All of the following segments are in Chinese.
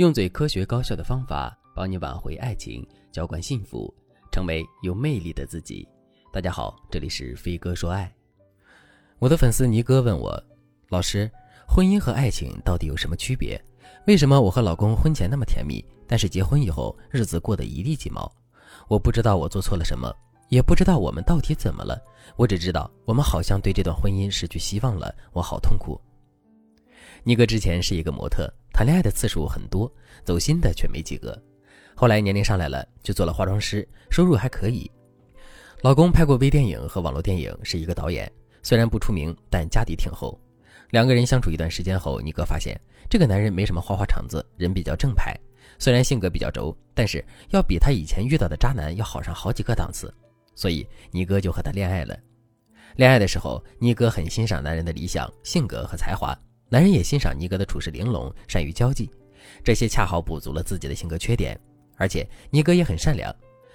用最科学高效的方法帮你挽回爱情，浇灌幸福，成为有魅力的自己。大家好，这里是飞哥说爱。我的粉丝尼哥问我，老师，婚姻和爱情到底有什么区别？为什么我和老公婚前那么甜蜜，但是结婚以后日子过得一地鸡毛？我不知道我做错了什么，也不知道我们到底怎么了。我只知道我们好像对这段婚姻失去希望了，我好痛苦。尼哥之前是一个模特。谈恋爱的次数很多，走心的却没几个。后来年龄上来了，就做了化妆师，收入还可以。老公拍过微电影和网络电影，是一个导演，虽然不出名，但家底挺厚。两个人相处一段时间后，尼哥发现这个男人没什么花花肠子，人比较正派。虽然性格比较轴，但是要比他以前遇到的渣男要好上好几个档次。所以尼哥就和他恋爱了。恋爱的时候，尼哥很欣赏男人的理想、性格和才华。男人也欣赏尼哥的处事玲珑，善于交际，这些恰好补足了自己的性格缺点。而且尼哥也很善良，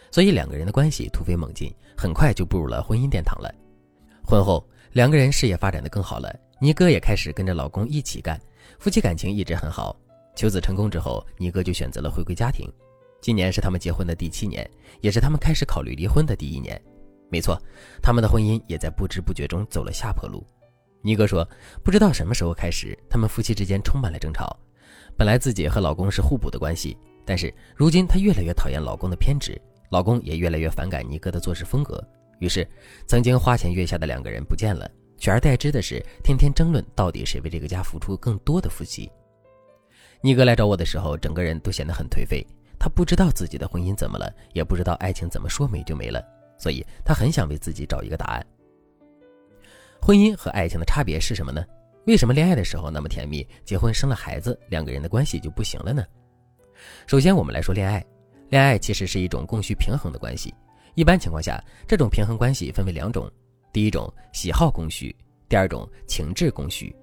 所以两个人的关系突飞猛进，很快就步入了婚姻殿堂了。婚后，两个人事业发展的更好了，尼哥也开始跟着老公一起干，夫妻感情一直很好。求子成功之后，尼哥就选择了回归家庭。今年是他们结婚的第七年，也是他们开始考虑离婚的第一年。没错，他们的婚姻也在不知不觉中走了下坡路。尼哥说：“不知道什么时候开始，他们夫妻之间充满了争吵。本来自己和老公是互补的关系，但是如今她越来越讨厌老公的偏执，老公也越来越反感尼哥的做事风格。于是，曾经花前月下的两个人不见了，取而代之的是天天争论到底谁为这个家付出更多的夫妻。”尼哥来找我的时候，整个人都显得很颓废。他不知道自己的婚姻怎么了，也不知道爱情怎么说没就没了，所以他很想为自己找一个答案。婚姻和爱情的差别是什么呢？为什么恋爱的时候那么甜蜜，结婚生了孩子，两个人的关系就不行了呢？首先，我们来说恋爱。恋爱其实是一种供需平衡的关系。一般情况下，这种平衡关系分为两种：第一种喜好供需，第二种情志供需。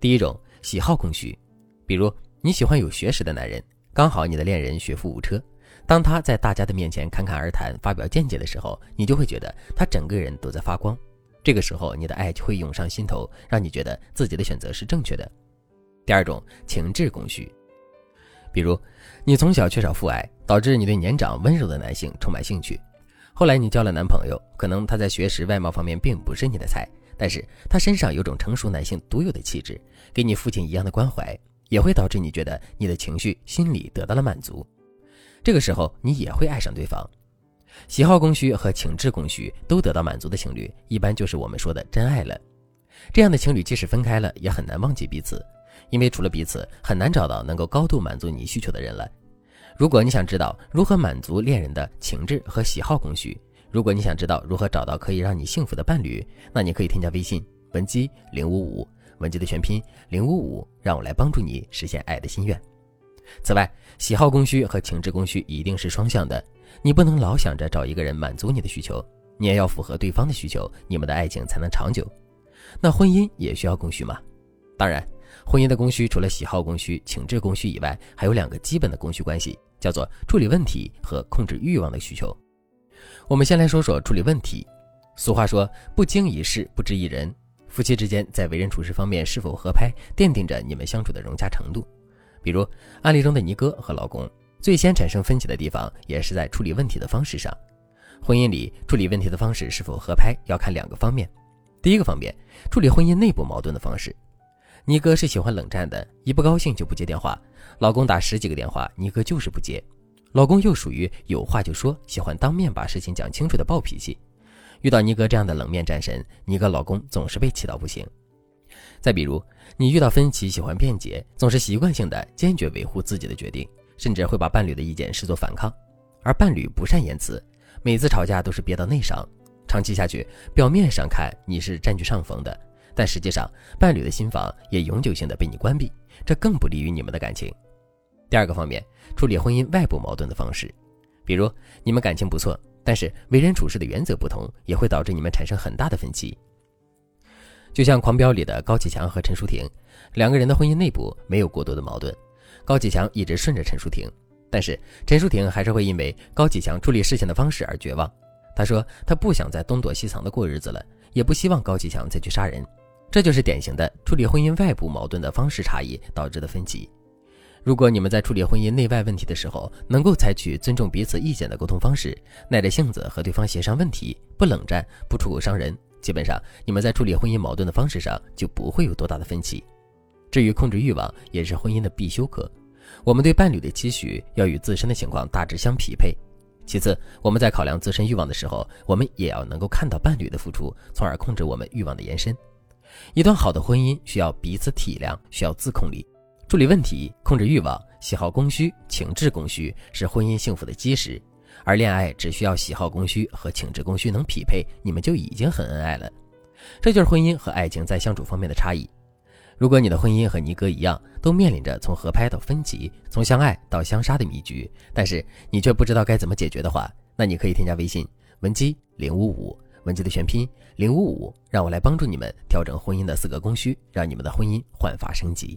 第一种喜好供需，比如你喜欢有学识的男人，刚好你的恋人学富五车，当他在大家的面前侃侃而谈、发表见解的时候，你就会觉得他整个人都在发光。这个时候，你的爱就会涌上心头，让你觉得自己的选择是正确的。第二种情志供需，比如你从小缺少父爱，导致你对年长温柔的男性充满兴趣。后来你交了男朋友，可能他在学识、外貌方面并不是你的菜，但是他身上有种成熟男性独有的气质，给你父亲一样的关怀，也会导致你觉得你的情绪、心理得到了满足。这个时候，你也会爱上对方。喜好供需和情志供需都得到满足的情侣，一般就是我们说的真爱了。这样的情侣即使分开了，也很难忘记彼此，因为除了彼此，很难找到能够高度满足你需求的人了。如果你想知道如何满足恋人的情志和喜好供需，如果你想知道如何找到可以让你幸福的伴侣，那你可以添加微信文姬零五五，文姬的全拼零五五，让我来帮助你实现爱的心愿。此外，喜好供需和情志供需一定是双向的。你不能老想着找一个人满足你的需求，你也要符合对方的需求，你们的爱情才能长久。那婚姻也需要供需吗？当然，婚姻的供需除了喜好供需、情志供需以外，还有两个基本的供需关系，叫做处理问题和控制欲望的需求。我们先来说说处理问题。俗话说，不经一事不知一人。夫妻之间在为人处事方面是否合拍，奠定着你们相处的融洽程度。比如案例中的尼哥和老公。最先产生分歧的地方，也是在处理问题的方式上。婚姻里处理问题的方式是否合拍，要看两个方面。第一个方面，处理婚姻内部矛盾的方式。尼哥是喜欢冷战的，一不高兴就不接电话。老公打十几个电话，尼哥就是不接。老公又属于有话就说，喜欢当面把事情讲清楚的暴脾气。遇到尼哥这样的冷面战神，尼哥老公总是被气到不行。再比如，你遇到分歧喜欢辩解，总是习惯性的坚决维护自己的决定。甚至会把伴侣的意见视作反抗，而伴侣不善言辞，每次吵架都是憋到内伤。长期下去，表面上看你是占据上风的，但实际上伴侣的心房也永久性的被你关闭，这更不利于你们的感情。第二个方面，处理婚姻外部矛盾的方式，比如你们感情不错，但是为人处事的原则不同，也会导致你们产生很大的分歧。就像《狂飙》里的高启强和陈淑婷，两个人的婚姻内部没有过多的矛盾。高启强一直顺着陈淑婷，但是陈淑婷还是会因为高启强处理事情的方式而绝望。她说她不想再东躲西藏的过日子了，也不希望高启强再去杀人。这就是典型的处理婚姻外部矛盾的方式差异导致的分歧。如果你们在处理婚姻内外问题的时候，能够采取尊重彼此意见的沟通方式，耐着性子和对方协商问题，不冷战，不出口伤人，基本上你们在处理婚姻矛盾的方式上就不会有多大的分歧。至于控制欲望，也是婚姻的必修课。我们对伴侣的期许要与自身的情况大致相匹配。其次，我们在考量自身欲望的时候，我们也要能够看到伴侣的付出，从而控制我们欲望的延伸。一段好的婚姻需要彼此体谅，需要自控力。处理问题、控制欲望、喜好供需、情志供需是婚姻幸福的基石，而恋爱只需要喜好供需和请致供需能匹配，你们就已经很恩爱了。这就是婚姻和爱情在相处方面的差异。如果你的婚姻和尼哥一样，都面临着从合拍到分歧、从相爱到相杀的迷局，但是你却不知道该怎么解决的话，那你可以添加微信文姬零五五，文姬的全拼零五五，让我来帮助你们调整婚姻的四个供需，让你们的婚姻焕发升级。